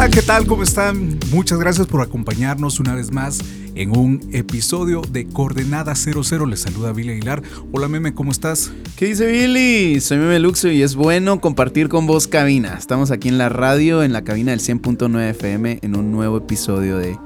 Hola, ¿qué tal? ¿Cómo están? Muchas gracias por acompañarnos una vez más en un episodio de Coordenada 00. Les saluda Billy Aguilar. Hola, Meme, ¿cómo estás? ¿Qué dice Billy? Soy Meme Luxo y es bueno compartir con vos cabina. Estamos aquí en la radio, en la cabina del 100.9 FM, en un nuevo episodio de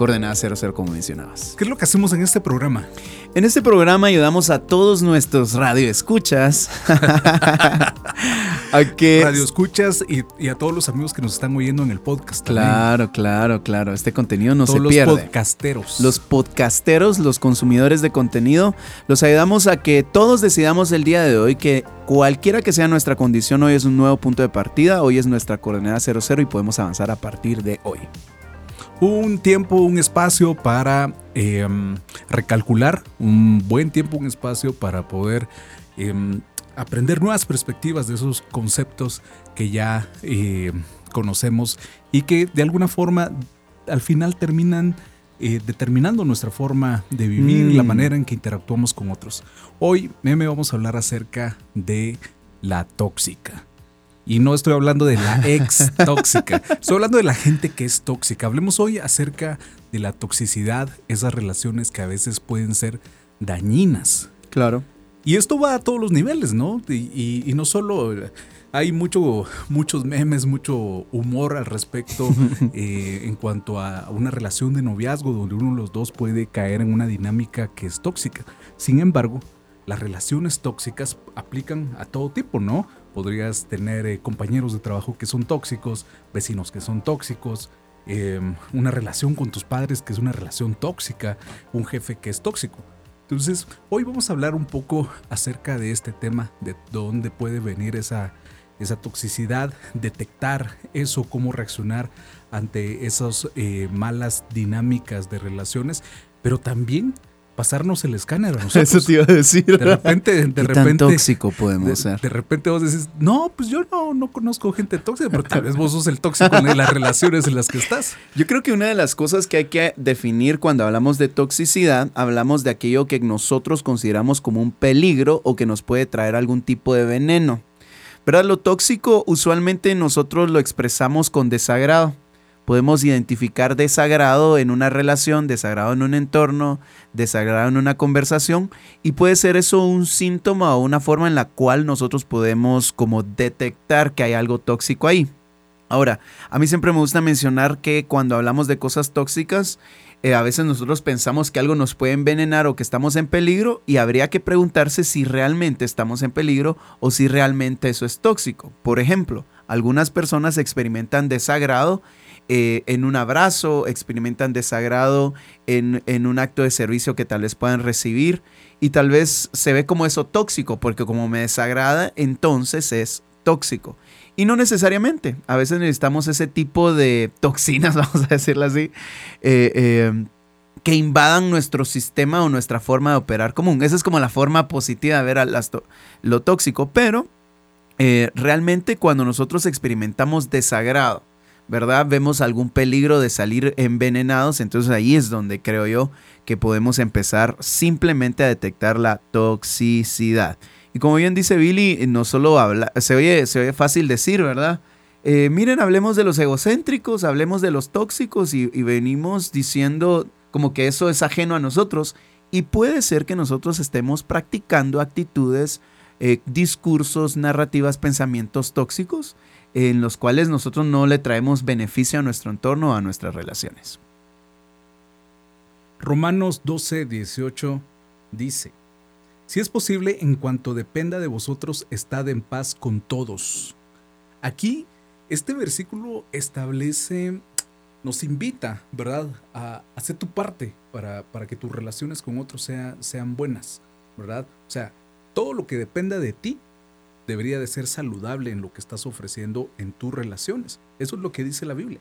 Coordenada 00, como mencionabas. ¿Qué es lo que hacemos en este programa? En este programa ayudamos a todos nuestros radioescuchas a que radioescuchas y, y a todos los amigos que nos están oyendo en el podcast. Claro, claro, claro. Este contenido no se pierde. Los podcasteros. Los podcasteros, los consumidores de contenido, los ayudamos a que todos decidamos el día de hoy que cualquiera que sea nuestra condición, hoy es un nuevo punto de partida, hoy es nuestra coordenada 00 y podemos avanzar a partir de hoy un tiempo, un espacio para em, recalcular, un buen tiempo, un espacio para poder em, aprender nuevas perspectivas de esos conceptos que ya em, conocemos y que de alguna forma al final terminan eh, determinando nuestra forma de vivir, la mm. manera en que interactuamos con otros. Hoy, meme, vamos a hablar acerca de la tóxica. Y no estoy hablando de la ex tóxica, estoy hablando de la gente que es tóxica. Hablemos hoy acerca de la toxicidad, esas relaciones que a veces pueden ser dañinas. Claro. Y esto va a todos los niveles, ¿no? Y, no solo hay mucho, muchos memes, mucho humor al respecto eh, en cuanto a una relación de noviazgo donde uno de los dos puede caer en una dinámica que es tóxica. Sin embargo, las relaciones tóxicas aplican a todo tipo, ¿no? Podrías tener eh, compañeros de trabajo que son tóxicos, vecinos que son tóxicos, em, una relación con tus padres que es una relación tóxica, un jefe que es tóxico. Entonces, hoy vamos a hablar un poco acerca de este tema, de dónde puede venir esa, esa toxicidad, detectar eso, cómo reaccionar ante esas eh, malas dinámicas de relaciones, pero también pasarnos el escáner a nosotros. Eso te iba a decir. De repente, de repente. Tan tóxico podemos ser. De repente vos decís, no, pues yo no, no conozco gente tóxica, pero tal vez vos sos el tóxico en las relaciones en las que estás. Yo creo que una de las cosas que hay que definir cuando hablamos de toxicidad, hablamos de aquello que nosotros consideramos como un peligro o que nos puede traer algún tipo de veneno. Pero lo tóxico usualmente nosotros lo expresamos con desagrado podemos identificar desagrado en una relación, desagrado en un entorno, desagrado en una conversación y puede ser eso un síntoma o una forma en la cual nosotros podemos como detectar que hay algo tóxico ahí. Ahora, a mí siempre me gusta mencionar que cuando hablamos de cosas tóxicas, eh, a veces nosotros pensamos que algo nos puede envenenar o que estamos en peligro y habría que preguntarse si realmente estamos en peligro o si realmente eso es tóxico. Por ejemplo, algunas personas experimentan desagrado eh, en un abrazo, experimentan desagrado en, en, un acto de servicio que tal vez puedan recibir y tal vez se ve como eso tóxico, porque como me desagrada, entonces es tóxico. Y no necesariamente, a veces necesitamos ese tipo de toxinas, vamos a decirlo así, eh, eh, que invadan nuestro sistema o nuestra forma de operar común. Esa es como la forma positiva de ver a lo tóxico, pero realmente cuando nosotros experimentamos desagrado, ¿verdad? Vemos algún peligro de salir envenenados, entonces ahí es donde creo yo que podemos empezar simplemente a detectar la toxicidad. Y como bien dice Billy, no solo habla, se oye, se oye fácil decir, ¿verdad? Eh, miren, hablemos de los egocéntricos, hablemos de los tóxicos y, venimos diciendo como que eso es ajeno a nosotros. Y puede ser que nosotros estemos practicando actitudes, eh, discursos, narrativas, pensamientos tóxicos en los cuales nosotros no le traemos beneficio a nuestro entorno a nuestras relaciones. Romanos 12, 18 dice, si es posible, en cuanto dependa de vosotros, estad en paz con todos. Aquí, este versículo establece, nos invita, ¿verdad?, a hacer tu parte para, para que tus relaciones con otros sean buenas, ¿verdad? O sea, todo lo que dependa de ti, debería de ser saludable en lo que estás ofreciendo en tus relaciones. Eso es lo que dice la Biblia.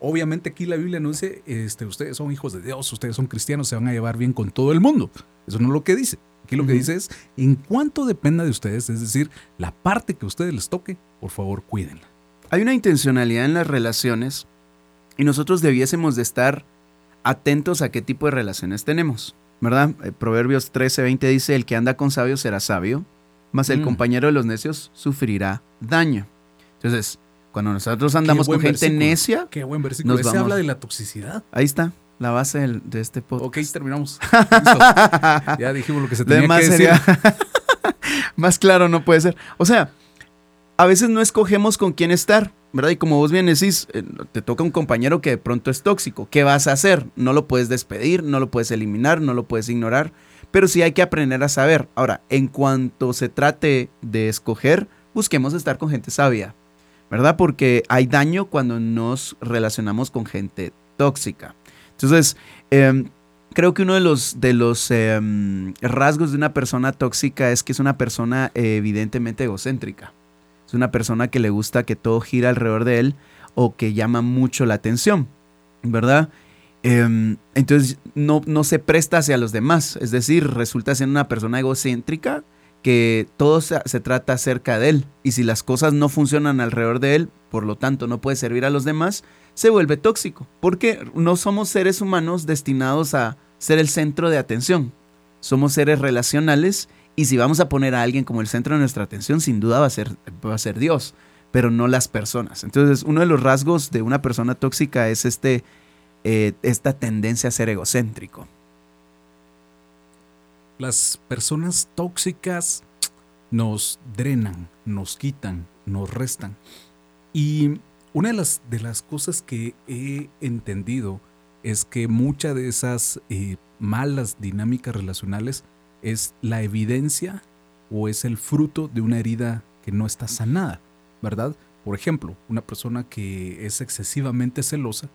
Obviamente aquí la Biblia no dice, este, ustedes son hijos de Dios, ustedes son cristianos, se van a llevar bien con todo el mundo. Eso no es lo que dice. Aquí lo que dice es, en cuanto dependa de ustedes, es decir, la parte que a ustedes les toque, por favor, cuídenla. Hay una intencionalidad en las relaciones y nosotros debiésemos de estar atentos a qué tipo de relaciones tenemos, ¿verdad? Eh, Proverbios 13:20 dice, el que anda con sabios será sabio, mas el Mm. compañero de los necios sufrirá daño. Entonces, cuando nosotros andamos con gente versículo. necia, Qué buen versículo. Nos Ese vamos. habla de la toxicidad. ahí está la base del- de este podcast. Ok, terminamos. Listo. Ya dijimos lo que se tenía demás que decir. sería- Más claro no puede ser. O sea, a veces no escogemos con quién estar, ¿verdad? Y como vos bien decís, eh, te toca un compañero que de pronto es tóxico. ¿Qué vas a hacer? No lo puedes despedir, no lo puedes eliminar, no lo puedes ignorar, pero sí hay que aprender a saber. Ahora, en cuanto se trate de escoger, busquemos estar con gente sabia, ¿verdad? Porque hay daño cuando nos relacionamos con gente tóxica. Entonces, em, creo que uno de los, de los em, rasgos de una persona tóxica es que es una persona evidentemente egocéntrica. Es una persona que le gusta que todo gira alrededor de él o que llama mucho la atención, ¿verdad? Em, entonces no, no se presta hacia los demás, es decir, resulta ser una persona egocéntrica que todo se, trata acerca de él y si las cosas no funcionan alrededor de él, por lo tanto no puede servir a los demás, se vuelve tóxico, porque no somos seres humanos destinados a ser el centro de atención. Somos seres relacionales y si vamos a poner a alguien como el centro de nuestra atención, sin duda va a ser, va a ser Dios, pero no las personas. Entonces, uno de los rasgos de una persona tóxica es este, eh, esta tendencia a ser egocéntrico. Las personas tóxicas nos drenan, nos quitan, nos restan. Y una de las, de las cosas que he entendido es que muchas de esas eh, malas dinámicas relacionales es la evidencia o es el fruto de una herida que no está sanada, ¿verdad? Por ejemplo, una persona que es excesivamente celosa,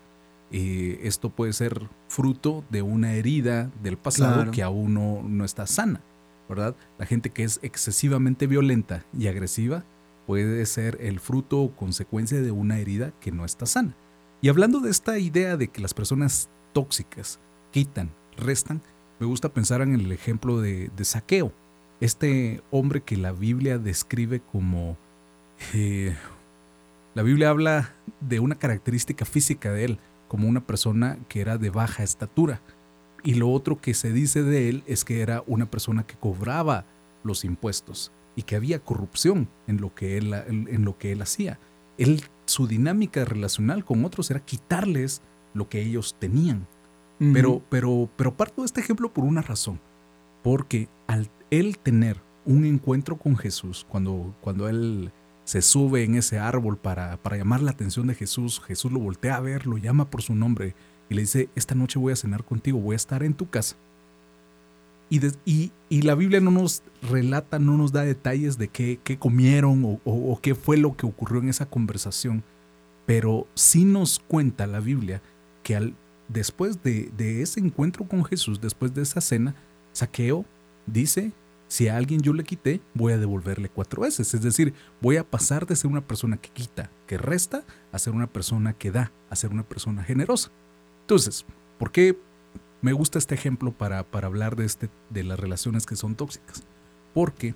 eh, esto puede ser fruto de una herida del pasado Claro. que aún no, no está sana, ¿verdad? La gente que es excesivamente violenta y agresiva puede ser el fruto o consecuencia de una herida que no está sana. Y hablando de esta idea de que las personas tóxicas quitan, restan, me gusta pensar en el ejemplo de, de Saqueo, este hombre que la Biblia describe como... eh, la Biblia habla de una característica física de él, como una persona que era de baja estatura. Y lo otro que se dice de él es que era una persona que cobraba los impuestos y que había corrupción en lo que él, en, lo que él hacía. Él, su dinámica relacional con otros era quitarles lo que ellos tenían. Pero, pero, pero parto de este ejemplo por una razón. Porque al él tener un encuentro con Jesús, cuando, cuando él se sube en ese árbol para, para llamar la atención de Jesús, Jesús lo voltea a ver, lo llama por su nombre y le dice, esta noche voy a cenar contigo, voy a estar en tu casa. Y, de- y- y la Biblia no nos relata, no nos da detalles de qué, qué comieron o, o- qué fue lo que ocurrió en esa conversación, pero sí nos cuenta la Biblia que al, después de, de ese encuentro con Jesús, después de esa cena, Saqueo dice, si a alguien yo le quité, voy a devolverle cuatro veces. Es decir, voy a pasar de ser una persona que quita, que resta, a ser una persona que da, a ser una persona generosa. Entonces, ¿por qué me gusta este ejemplo para, para hablar de, este, de las relaciones que son tóxicas? Porque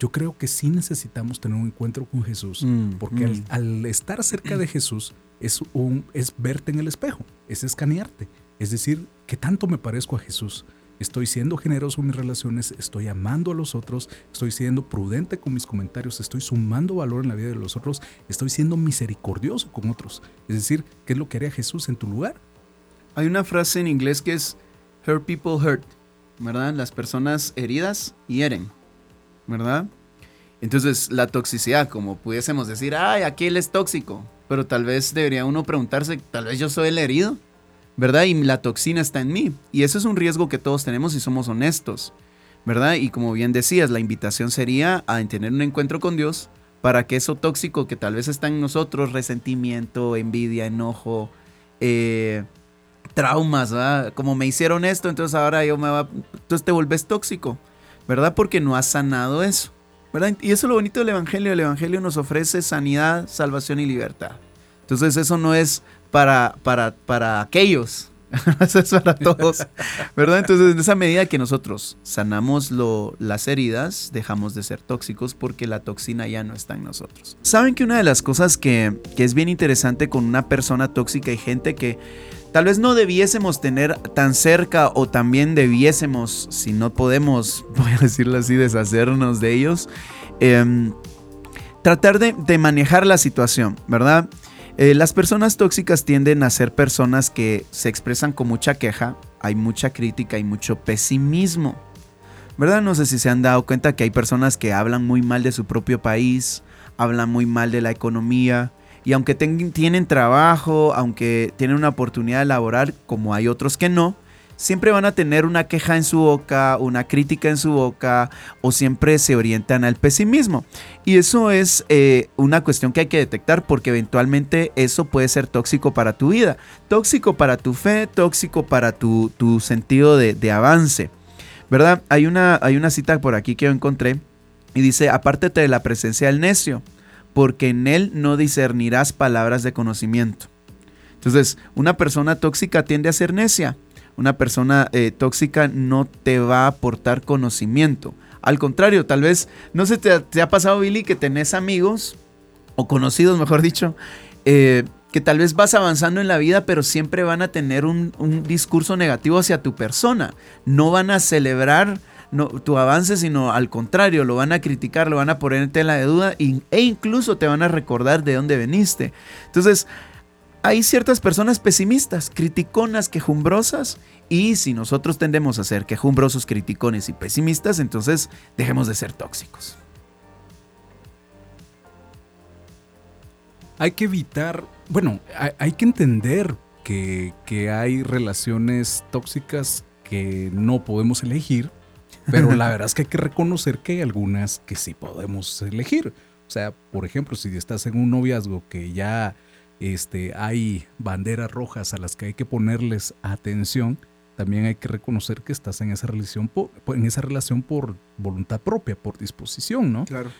yo creo que sí necesitamos tener un encuentro con Jesús, Mm, porque mm. al, al estar cerca de Jesús es, un, es verte en el espejo, es escanearte, es decir, ¿qué tanto me parezco a Jesús? Estoy siendo generoso en mis relaciones, estoy amando a los otros, estoy siendo prudente con mis comentarios, estoy sumando valor en la vida de los otros, estoy siendo misericordioso con otros. Es decir, ¿qué es lo que haría Jesús en tu lugar? Hay una frase en inglés que es hurt people hurt, ¿verdad? Las personas heridas hieren, ¿verdad? Entonces, la toxicidad, como pudiésemos decir, ay, aquí él es tóxico, pero tal vez debería uno preguntarse, tal vez yo soy el herido, ¿verdad? Y la toxina está en mí. Y eso es un riesgo que todos tenemos si somos honestos, ¿verdad? Y como bien decías, la invitación sería a tener un encuentro con Dios para que eso tóxico que tal vez está en nosotros, resentimiento, envidia, enojo, eh, traumas, ¿verdad? Como me hicieron esto, entonces ahora yo me va... Entonces te vuelves tóxico, ¿verdad? Porque no has sanado eso, ¿verdad? Y eso es lo bonito del Evangelio. El Evangelio nos ofrece sanidad, salvación y libertad. Entonces eso no es para, para, para aquellos. Eso es para todos. ¿Verdad? Entonces, en esa medida que nosotros sanamos lo, las heridas, dejamos de ser tóxicos porque la toxina ya no está en nosotros. ¿Saben que una de las cosas que, que es bien interesante con una persona tóxica y gente que tal vez no debiésemos tener tan cerca o también debiésemos, si no podemos, voy a decirlo así, deshacernos de ellos, em, tratar de, de manejar la situación, ¿verdad? Eh, las personas tóxicas tienden a ser personas que se expresan con mucha queja, hay mucha crítica y mucho pesimismo. ¿Verdad? No sé si se han dado cuenta que hay personas que hablan muy mal de su propio país, hablan muy mal de la economía, y aunque tienen trabajo, aunque tienen una oportunidad laboral, como hay otros que no, siempre van a tener una queja en su boca, una crítica en su boca o siempre se orientan al pesimismo. Y eso es eh, una cuestión que hay que detectar porque eventualmente eso puede ser tóxico para tu vida, tóxico para tu fe, tóxico para tu, sentido de, de, avance. ¿Verdad? Hay una, hay una cita por aquí que yo encontré y dice, apártate de la presencia del necio, porque en él no discernirás palabras de conocimiento. Entonces, una persona tóxica tiende a ser necia una persona eh, tóxica no te va a aportar conocimiento. Al contrario, tal vez, no sé, te, te ha pasado, Billy, que tenés amigos, o conocidos, mejor dicho, eh, que tal vez vas avanzando en la vida, pero siempre van a tener un, discurso negativo hacia tu persona. No van a celebrar tu avance, sino al contrario, lo van a criticar, lo van a poner en tela de duda e incluso te van a recordar de dónde veniste. Entonces, hay ciertas personas pesimistas, criticonas, quejumbrosas, y si nosotros tendemos a ser quejumbrosos, criticones y pesimistas, entonces dejemos de ser tóxicos. Hay que evitar, bueno, hay, que entender que, que hay relaciones tóxicas que no podemos elegir, pero la verdad es que hay que reconocer que hay algunas que sí podemos elegir. O sea, por ejemplo, si estás en un noviazgo que ya este, hay banderas rojas a las que hay que ponerles atención, también hay que reconocer que estás en esa relación por, en esa relación por voluntad propia, por disposición, ¿no? Claro.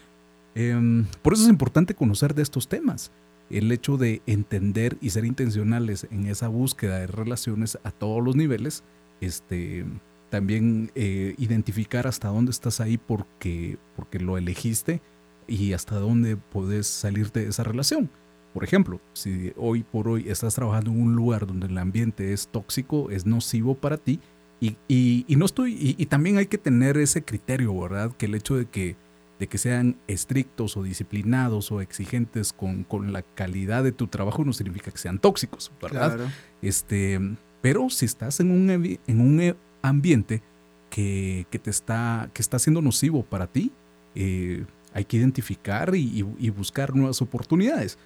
Em, por eso es importante conocer de estos temas. El hecho de entender y ser intencionales en esa búsqueda de relaciones a todos los niveles, este, también eh, identificar hasta dónde estás ahí porque, porque lo elegiste y hasta dónde puedes salir de esa relación. Por ejemplo, si hoy por hoy estás trabajando en un lugar donde el ambiente es tóxico, es nocivo para ti, y, no estoy, y, también hay que tener ese criterio, ¿verdad? Que el hecho de que, de que sean estrictos o disciplinados o exigentes con, la calidad de tu trabajo no significa que sean tóxicos, ¿verdad? Este, pero si estás en un, en un ambiente que, te está, que está siendo nocivo para ti, eh, hay que identificar y buscar nuevas oportunidades.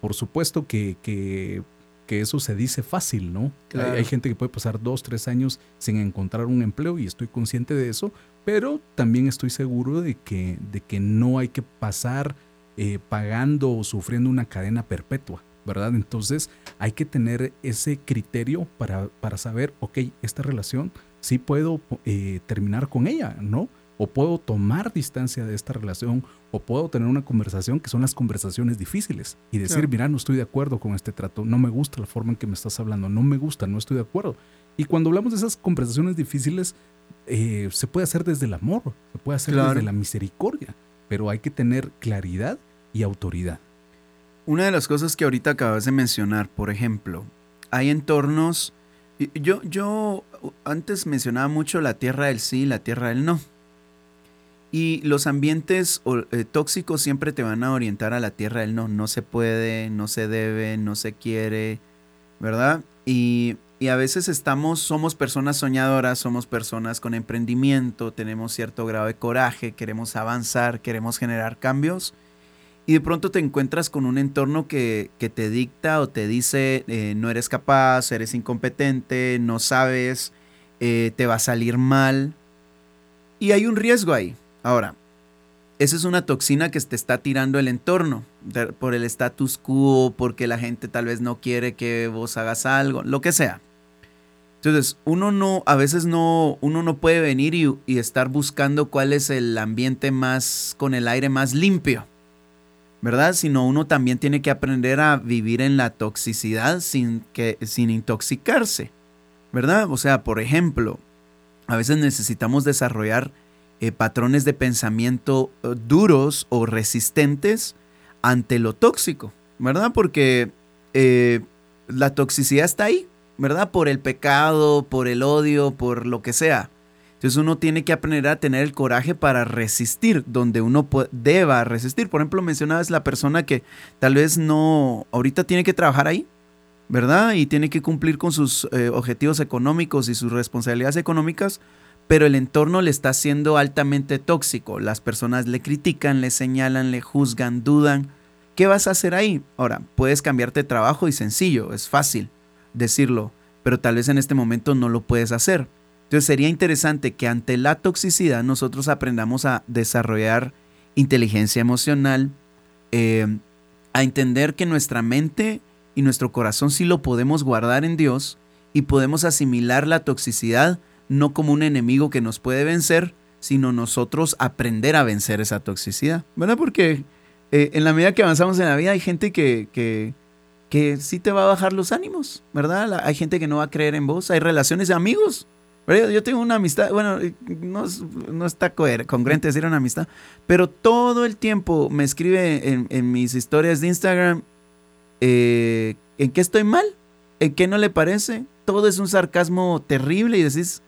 Por supuesto que, que, eso se dice fácil, ¿no? Hay, gente que puede pasar dos, tres años sin encontrar un empleo y estoy consciente de eso, pero también estoy seguro de que, de que no hay que pasar eh, pagando o sufriendo una cadena perpetua, ¿verdad? Entonces hay que tener ese criterio para, para saber, ok, esta relación sí puedo eh, terminar con ella, ¿no? O puedo tomar distancia de esta relación, o puedo tener una conversación que son las conversaciones difíciles y decir, mira, no estoy de acuerdo con este trato, no me gusta la forma en que me estás hablando, no me gusta, no estoy de acuerdo. Y cuando hablamos de esas conversaciones difíciles, eh, se puede hacer desde el amor, se puede hacer desde la misericordia, pero hay que tener claridad y autoridad. Una de las cosas que ahorita acabas de mencionar, por ejemplo, hay entornos, yo, yo antes mencionaba mucho la tierra del sí y la tierra del no. Y los ambientes eh, tóxicos siempre te van a orientar a la tierra del no. No se puede, no se debe, no se quiere, ¿verdad? Y, a veces estamos, somos personas soñadoras, somos personas con emprendimiento, tenemos cierto grado de coraje, queremos avanzar, queremos generar cambios. Y de pronto te encuentras con un entorno que, que te dicta o te dice, eh, no eres capaz, eres incompetente, no sabes, eh, te va a salir mal. Y hay un riesgo ahí. Ahora, esa es una toxina que te está tirando el entorno por el status quo, porque la gente tal vez no quiere que vos hagas algo, lo que sea. Entonces, uno no, a veces no, uno no puede venir y, y estar buscando cuál es el ambiente más, con el aire más limpio. ¿verdad? Sino uno también tiene que aprender a vivir en la toxicidad sin, que, sin intoxicarse, ¿verdad? O sea, por ejemplo, a veces necesitamos desarrollar eh, patrones de pensamiento eh, duros o resistentes ante lo tóxico, ¿verdad? Porque eh, la toxicidad está ahí, ¿verdad? Por el pecado, por el odio, por lo que sea. Entonces uno tiene que aprender a tener el coraje para resistir donde uno deba resistir. Por ejemplo, mencionabas la persona que tal vez no, ahorita tiene que trabajar ahí, ¿verdad? Y tiene que cumplir con sus objetivos económicos y sus responsabilidades económicas, pero el entorno le está siendo altamente tóxico. Las personas le critican, le señalan, le juzgan, dudan. ¿Qué vas a hacer ahí? Ahora, puedes cambiarte de trabajo y sencillo, es fácil decirlo, pero tal vez en este momento no lo puedes hacer. Entonces sería interesante que ante la toxicidad nosotros aprendamos a desarrollar inteligencia emocional, eh, a entender que nuestra mente y nuestro corazón sí lo podemos guardar en Dios y podemos asimilar la toxicidad no como un enemigo que nos puede vencer, sino nosotros aprender a vencer esa toxicidad. ¿Verdad? Porque eh, en la medida que avanzamos en la vida hay gente que, que, que sí te va a bajar los ánimos, ¿verdad? Hay gente que no va a creer en vos, hay relaciones de amigos yo tengo una amistad, bueno, no, está congruente decir una amistad, pero todo el tiempo me escribe en, mis historias de Instagram eh, en qué estoy mal, en qué no le parece. Todo es un sarcasmo terrible y decís,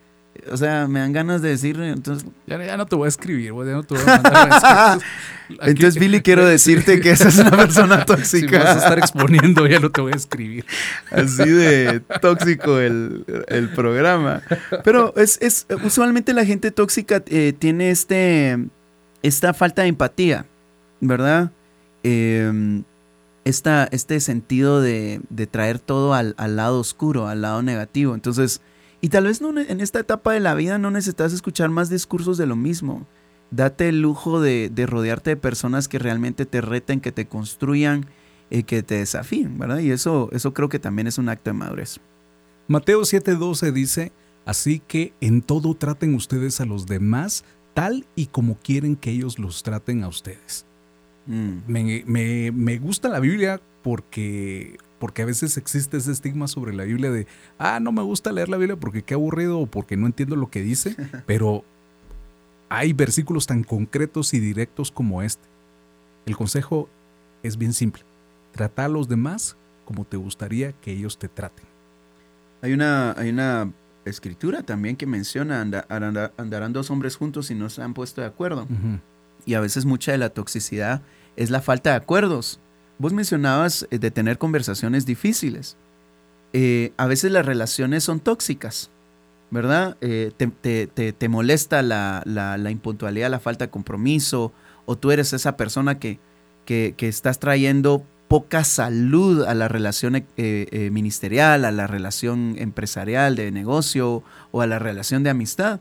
o sea, me dan ganas de decir, entonces... Ya, no te voy a escribir, ya no te voy a mandar Entonces, Billy, quiero decirte que esa es una persona tóxica. Si vas a estar exponiendo, ya no te voy a escribir. Así de tóxico el, programa. Pero es, es, usualmente la gente tóxica eh, tiene este, esta falta de empatía, ¿verdad? Em, esta, este sentido de, de traer todo al, al lado oscuro, al lado negativo. Entonces y tal vez no, en esta etapa de la vida no necesitas escuchar más discursos de lo mismo. Date el lujo de, rodearte de personas que realmente te reten, que te construyan, y eh, que te desafíen, ¿verdad? Y eso, eso creo que también es un acto de madurez. Mateo 7:12 dice, así que en todo traten ustedes a los demás tal y como quieren que ellos los traten a ustedes. Mm. Me, me, me gusta la Biblia porque porque a veces existe ese estigma sobre la Biblia de, ah, no me gusta leer la Biblia porque qué aburrido o porque no entiendo lo que dice, pero hay versículos tan concretos y directos como este. El consejo es bien simple, trata a los demás como te gustaría que ellos te traten. Hay una, hay una escritura también que menciona, andarán dos hombres juntos y no se han puesto de acuerdo. Y a veces mucha de la toxicidad es la falta de acuerdos. Vos mencionabas eh, de tener conversaciones difíciles. Eh, a veces las relaciones son tóxicas, ¿verdad? Eh, te, molesta la, impuntualidad, la falta de compromiso, o tú eres esa persona que, que, estás trayendo poca salud a la relación ministerial, a la relación empresarial de negocio o a la relación de amistad.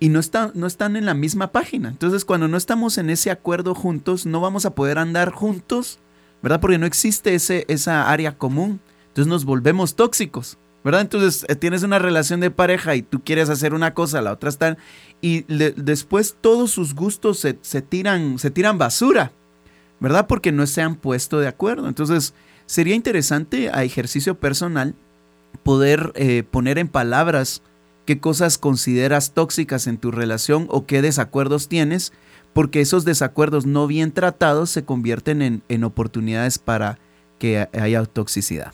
Y no, no están en la misma página. Entonces, cuando no estamos en ese acuerdo juntos, no vamos a poder andar juntos ¿verdad? Porque no existe ese, esa área común. Entonces nos volvemos tóxicos, ¿verdad? Entonces eh, tienes una relación de pareja y tú quieres hacer una cosa, la otra está... Y después todos sus gustos se, tiran, se tiran basura, ¿verdad? Porque no se han puesto de acuerdo. Entonces sería interesante a ejercicio personal poder eh, poner en palabras qué cosas consideras tóxicas en tu relación o qué desacuerdos tienes porque esos desacuerdos no bien tratados se convierten en, oportunidades para que haya toxicidad.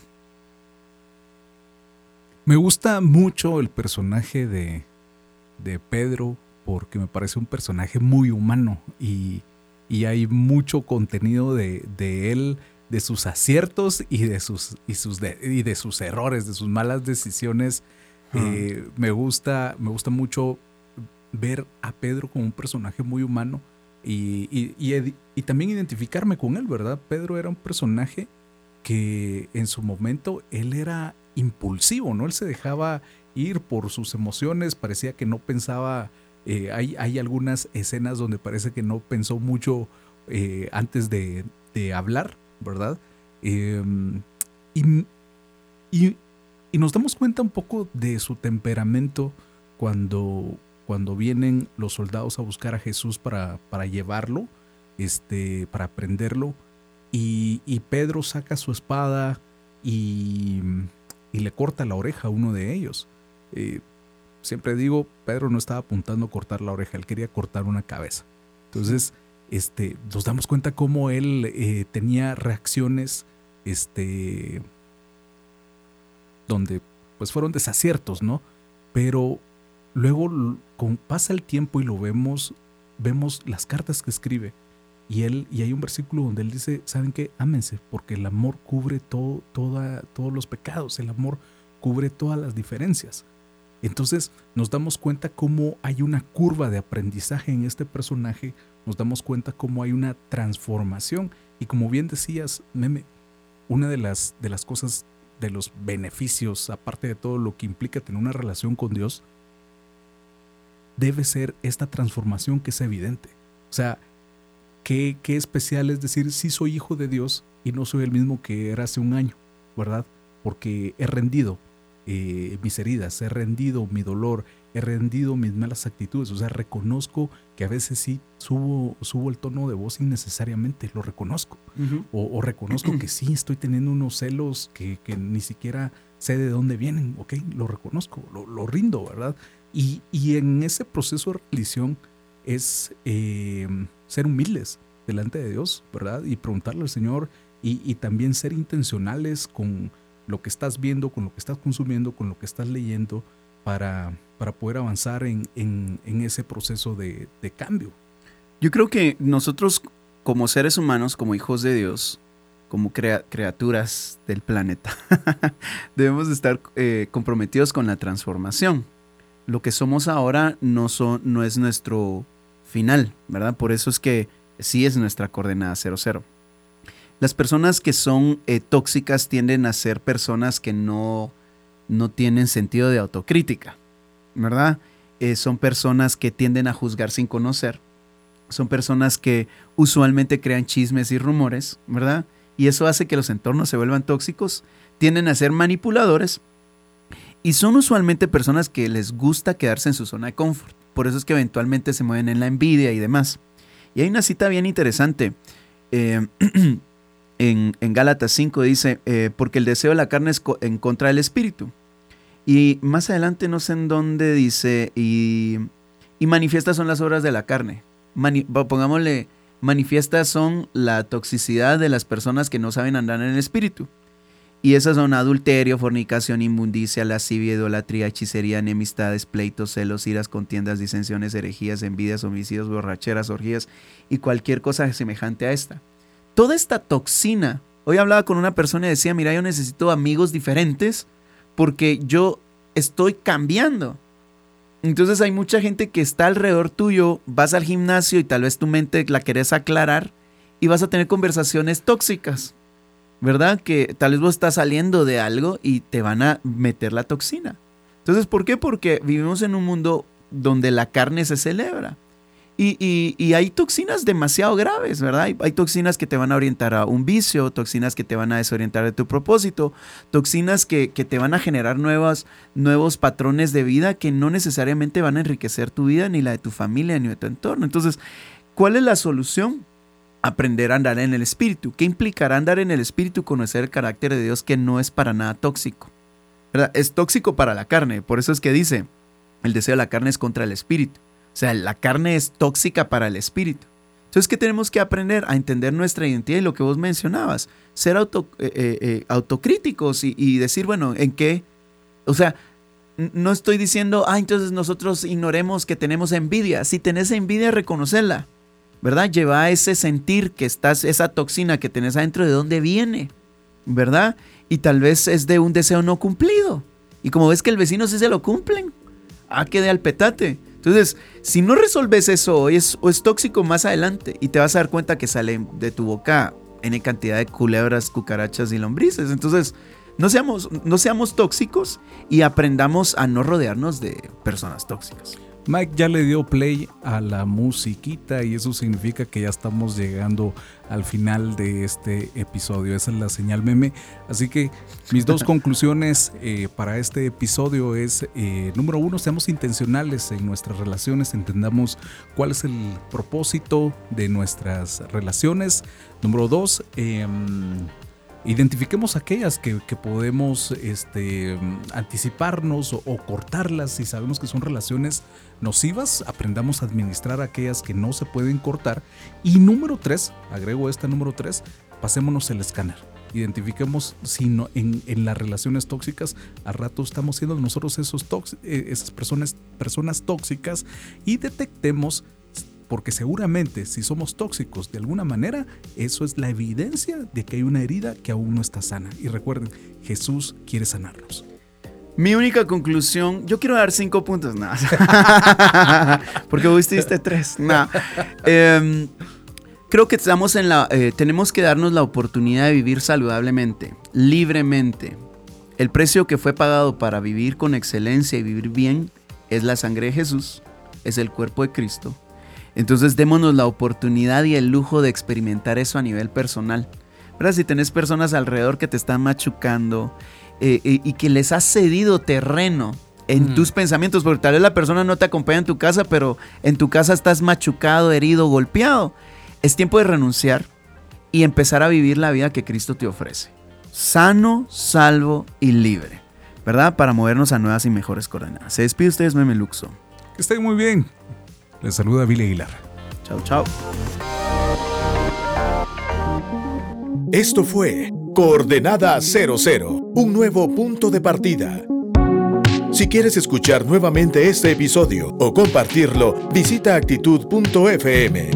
Me gusta mucho el personaje de, Pedro porque me parece un personaje muy humano y, hay mucho contenido de, él, de sus aciertos y de sus, y sus, y de sus errores, de sus malas decisiones. Eh, me, gusta, me gusta mucho ver a Pedro como un personaje muy humano y, y, también identificarme con él, ¿verdad? Pedro era un personaje que en su momento él era impulsivo, ¿no? Él se dejaba ir por sus emociones, parecía que no pensaba, eh, hay, hay, algunas escenas donde parece que no pensó mucho eh, antes de, hablar, ¿verdad? Em, y, y, nos damos cuenta un poco de su temperamento cuando, cuando vienen los soldados a buscar a Jesús para, para llevarlo, este, para prenderlo, Y, Pedro saca su espada y, y, le corta la oreja a uno de ellos. Eh, siempre digo, Pedro no estaba apuntando a cortar la oreja, él quería cortar una cabeza. Entonces, este, nos damos cuenta cómo él eh, tenía reacciones, este, donde pues fueron desaciertos, ¿no? Pero luego con, pasa el tiempo y lo vemos, vemos las cartas que escribe. Y él, y hay un versículo donde él dice, ¿saben qué? Ámense, porque el amor cubre todo, toda, todos los pecados, el amor cubre todas las diferencias. Entonces nos damos cuenta cómo hay una curva de aprendizaje en este personaje, nos damos cuenta cómo hay una transformación. Y como bien decías, Meme, una de las, de las cosas, de los beneficios, aparte de todo lo que implica tener una relación con Dios, debe ser esta transformación que es evidente. O sea, qué, qué especial es decir, sí soy hijo de Dios y no soy el mismo que era hace un año, ¿verdad? Porque he rendido, eh, mis heridas, he rendido mi dolor, he rendido mis malas actitudes. O sea, reconozco que a veces sí subo, subo el tono de voz innecesariamente, lo reconozco. o, reconozco que sí estoy teniendo unos celos que, ni siquiera sé de dónde vienen, ¿ok? Lo reconozco, lo, rindo, ¿verdad? Y, en ese proceso de religión es eh, ser humildes delante de Dios, ¿verdad? Y preguntarle al Señor y también ser intencionales con lo que estás viendo, con lo que estás consumiendo, con lo que estás leyendo, para, para poder avanzar en, ese proceso de, cambio. Yo creo que nosotros como seres humanos, como hijos de Dios, como criaturas del planeta, debemos estar eh, comprometidos con la transformación. Lo que somos ahora no, es nuestro final, ¿verdad? Por eso es que sí es nuestra coordenada 00. Las personas que son eh, tóxicas tienden a ser personas que no, no tienen sentido de autocrítica, ¿verdad? Eh, son personas que tienden a juzgar sin conocer. Son personas que usualmente crean chismes y rumores, ¿verdad? Y eso hace que los entornos se vuelvan tóxicos. Tienden a ser manipuladores. Y son usualmente personas que les gusta quedarse en su zona de confort. Por eso es que eventualmente se mueven en la envidia y demás. Y hay una cita bien interesante. Eh, en, Gálatas 5 dice, eh, porque el deseo de la carne es en contra del espíritu. Y más adelante no sé en dónde dice, y, manifiestas son las obras de la carne. pongámosle, manifiestas son la toxicidad de las personas que no saben andar en el espíritu. Y esas son adulterio, fornicación, inmundicia, lascivia, idolatría, hechicería, enemistades, pleitos, celos, iras, contiendas, disensiones, herejías, envidias, homicidios, borracheras, orgías y cualquier cosa semejante a esta toda esta toxina. Hoy hablaba con una persona y decía, mira, yo necesito amigos diferentes porque yo estoy cambiando. Entonces hay mucha gente que está alrededor tuyo, vas al gimnasio y tal vez tu mente la querés aclarar y vas a tener conversaciones tóxicas, ¿verdad? Que tal vez vos estás saliendo de algo y te van a meter la toxina. Entonces, ¿por qué? Porque vivimos en un mundo donde la carne se celebra. Y, hay toxinas demasiado graves, ¿verdad? Hay, toxinas que te van a orientar a un vicio, toxinas que te van a desorientar de tu propósito, toxinas que, te van a generar nuevas, nuevos patrones de vida que no necesariamente van a enriquecer tu vida, ni la de tu familia, ni de tu entorno. Entonces, ¿cuál es la solución? Aprender a andar en el espíritu. ¿Qué implicará andar en el espíritu? Conocer el carácter de Dios que no es para nada tóxico. Es tóxico para la carne, por eso es que dice, el deseo de la carne es contra el espíritu. O sea, la carne es tóxica para el espíritu. Entonces, ¿qué tenemos que aprender? A entender nuestra identidad y lo que vos mencionabas. Ser auto, eh, eh, eh, autocríticos y, decir, bueno, ¿en qué? O sea, no estoy diciendo, ah, entonces nosotros ignoremos que tenemos envidia. Si tenés envidia, reconocerla. ¿Verdad? Lleva ese sentir que estás, esa toxina que tenés adentro, ¿de dónde viene? ¿Verdad? Y tal vez es de un deseo no cumplido. Y como ves que el vecino sí se lo cumplen, ah, quede al petate. Entonces, si no resolves eso hoy, es, o es tóxico más adelante y te vas a dar cuenta que sale de tu boca en cantidad de culebras, cucarachas y lombrices. Entonces, no seamos, no seamos tóxicos y aprendamos a no rodearnos de personas tóxicas. Mike ya le dio play a la musiquita y eso significa que ya estamos llegando al final de este episodio. Esa es la señal meme. Así que mis dos conclusiones eh, para este episodio es, eh, número uno, seamos intencionales en nuestras relaciones, entendamos cuál es el propósito de nuestras relaciones. Número dos, eh, identifiquemos aquellas que, podemos este, anticiparnos o, cortarlas si sabemos que son relaciones nocivas, aprendamos a administrar aquellas que no se pueden cortar. Y número tres, agrego esta número tres, pasémonos el escáner. Identifiquemos si no, en, las relaciones tóxicas, a rato estamos siendo nosotros esos eh, esas personas, personas tóxicas y detectemos porque seguramente si somos tóxicos de alguna manera, eso es la evidencia de que hay una herida que aún no está sana. Y recuerden, Jesús quiere sanarnos. Mi única conclusión, yo quiero dar cinco puntos, nada. porque vos diste tres, em, creo que estamos en la, eh, tenemos que darnos la oportunidad de vivir saludablemente, libremente. El precio que fue pagado para vivir con excelencia y vivir bien es la sangre de Jesús, es el cuerpo de Cristo entonces démonos la oportunidad y el lujo de experimentar eso a nivel personal. ¿Verdad? Si tenés personas alrededor que te están machucando eh, eh, y que les has cedido terreno en tus pensamientos, porque tal vez la persona no te acompaña en tu casa, pero en tu casa estás machucado, herido, golpeado. Es tiempo de renunciar y empezar a vivir la vida que Cristo te ofrece. Sano, salvo y libre. ¿Verdad? Para movernos a nuevas y mejores coordenadas. Se despide ustedes, Meme Luxo. Que estén muy bien. Les saluda Billy Aguilar. Chao, chao. Esto fue Coordenada 00, un nuevo punto de partida. Si quieres escuchar nuevamente este episodio o compartirlo, visita actitud.fm.